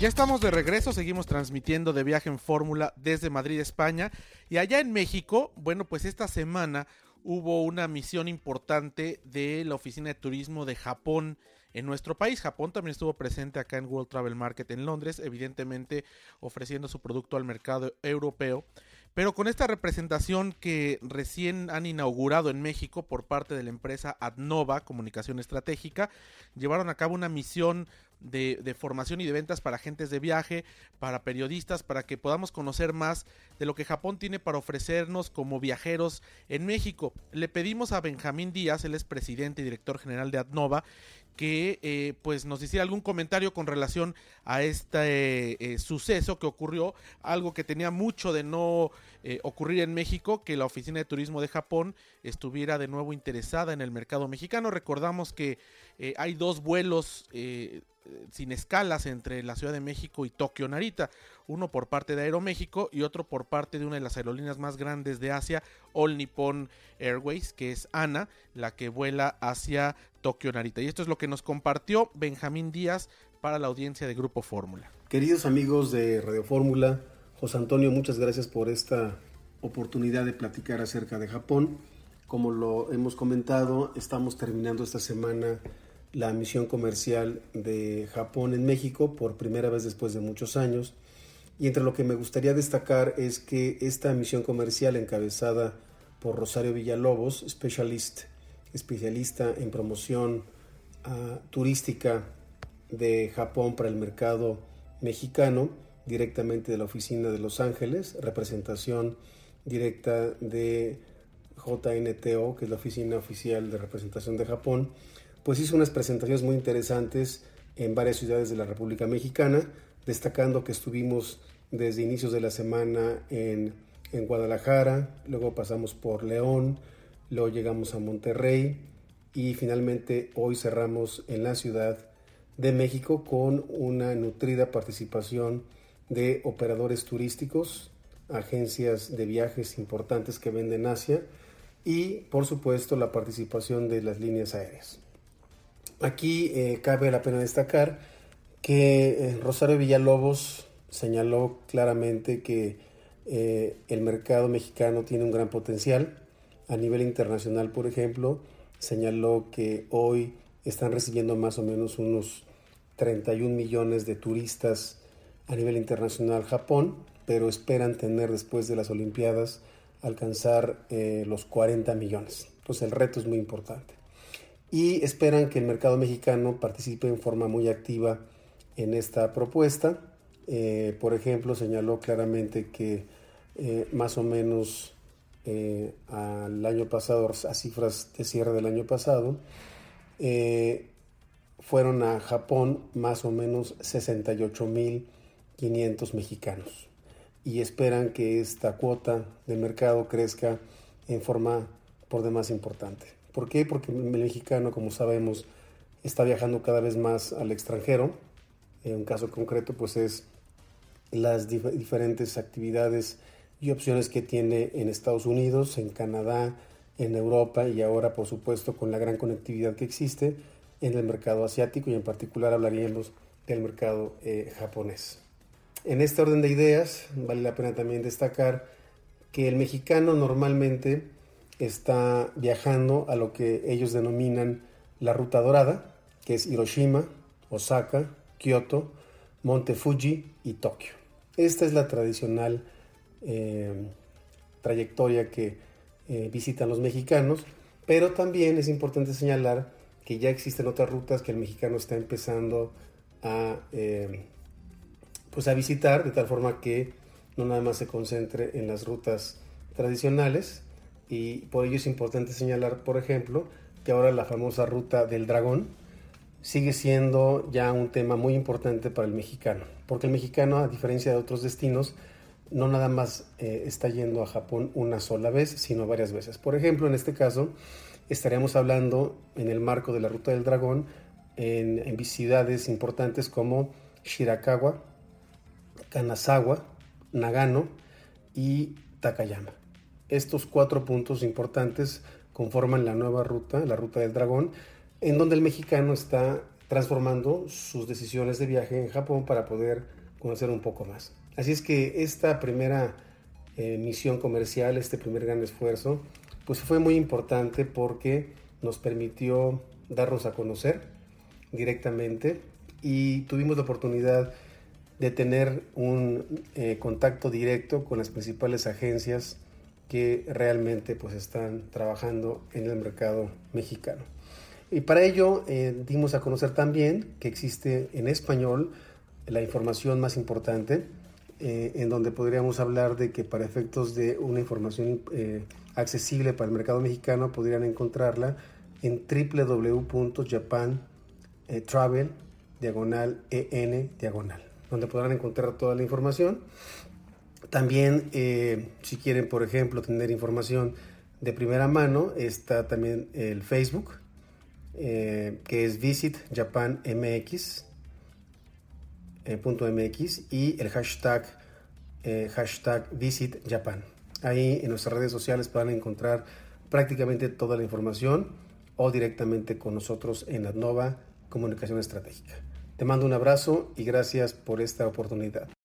Ya estamos de regreso, seguimos transmitiendo de viaje en Fórmula desde Madrid, España. Y allá en México, bueno, pues esta semana hubo una misión importante de la Oficina de Turismo de Japón en nuestro país. Japón también estuvo presente acá en World Travel Market en Londres, evidentemente ofreciendo su producto al mercado europeo. Pero con esta representación que recién han inaugurado en México por parte de la empresa Adnova Comunicación Estratégica, llevaron a cabo una misión de, formación y de ventas para agentes de viaje, para periodistas, para que podamos conocer más de lo que Japón tiene para ofrecernos como viajeros en México. Le pedimos a Benjamín Díaz, él es presidente y director general de Adnova, que eh, pues nos hiciera algún comentario con relación a este eh, suceso que ocurrió, algo que tenía mucho de no eh, ocurrir en México, que la Oficina de Turismo de Japón estuviera de nuevo interesada en el mercado mexicano. Recordamos que hay dos vuelos sin escalas entre la Ciudad de México y Tokio Narita, uno por parte de Aeroméxico y otro por parte de una de las aerolíneas más grandes de Asia, All Nippon Airways, que es ANA, la que vuela hacia Tokio Narita. Y esto es lo que nos compartió Benjamín Díaz para la audiencia de Grupo Fórmula. Queridos amigos de Radio Fórmula, José Antonio, muchas gracias por esta oportunidad de platicar acerca de Japón. Como lo hemos comentado, estamos terminando esta semana la misión comercial de Japón en México por primera vez después de muchos años. Y entre lo que me gustaría destacar es que esta misión comercial encabezada por Rosario Villalobos, specialist, especialista en promoción ah, turística de Japón para el mercado mexicano, directamente de la oficina de Los Ángeles, representación directa de JNTO, que es la oficina oficial de representación de Japón, pues hizo unas presentaciones muy interesantes en varias ciudades de la República Mexicana, destacando que estuvimos desde inicios de la semana en, en Guadalajara, luego pasamos por León, luego llegamos a Monterrey y finalmente hoy cerramos en la Ciudad de México con una nutrida participación de operadores turísticos, agencias de viajes importantes que venden Asia y por supuesto la participación de las líneas aéreas. Aquí eh, cabe la pena destacar que eh, Rosario Villalobos señaló claramente que eh, el mercado mexicano tiene un gran potencial. A nivel internacional, por ejemplo, señaló que hoy están recibiendo más o menos unos 31 millones de turistas a nivel internacional Japón, pero esperan tener después de las Olimpiadas alcanzar los 40 millones. Entonces el reto es muy importante y esperan que el mercado mexicano participe en forma muy activa en esta propuesta. Eh, por ejemplo, señaló claramente que eh, más o menos eh, al año pasado, a cifras de cierre del año pasado, fueron a Japón más o menos 68.500 mexicanos y esperan que esta cuota de mercado crezca en forma por demás importante. ¿Por qué? Porque el mexicano, como sabemos, está viajando cada vez más al extranjero. En un caso concreto, pues es las diferentes actividades y opciones que tiene en Estados Unidos, en Canadá, en Europa y ahora, por supuesto, con la gran conectividad que existe en el mercado asiático y en particular hablaríamos del mercado eh, japonés. En este orden de ideas, vale la pena también destacar que el mexicano normalmente está viajando a lo que ellos denominan la Ruta Dorada, que es Hiroshima, Osaka, Kioto, Monte Fuji y Tokio. Esta es la tradicional eh, trayectoria que eh, visitan los mexicanos, pero también es importante señalar que ya existen otras rutas que el mexicano está empezando a, eh, pues a visitar, de tal forma que no nada más se concentre en las rutas tradicionales, y por ello es importante señalar, por ejemplo, que ahora la famosa ruta del dragón sigue siendo ya un tema muy importante para el mexicano, porque el mexicano, a diferencia de otros destinos, no nada más eh, está yendo a Japón una sola vez, sino varias veces. Por ejemplo, en este caso, estaríamos hablando en el marco de la ruta del dragón en, en ciudades importantes como Shirakawa, Kanazawa, Nagano y Takayama. Estos cuatro puntos importantes conforman la nueva ruta, la ruta del dragón, en donde el mexicano está transformando sus decisiones de viaje en Japón para poder conocer un poco más. Así es que esta primera eh, misión comercial, este primer gran esfuerzo, pues fue muy importante porque nos permitió darnos a conocer directamente y tuvimos la oportunidad de tener un eh, contacto directo con las principales agencias que realmente pues están trabajando en el mercado mexicano. Y para ello eh, dimos a conocer también que existe en español la información más importante, eh, en donde podríamos hablar de que para efectos de una información accesible para el mercado mexicano podrían encontrarla en www.japantravel diagonal en diagonal donde podrán encontrar toda la información. También, eh, si quieren, por ejemplo, tener información de primera mano, está también el Facebook, eh, que es Visit Japan MX, eh, y el hashtag, hashtag Visit Japan. Ahí en nuestras redes sociales podrán encontrar prácticamente toda la información o directamente con nosotros en Adnova Comunicación Estratégica. Te mando un abrazo y gracias por esta oportunidad.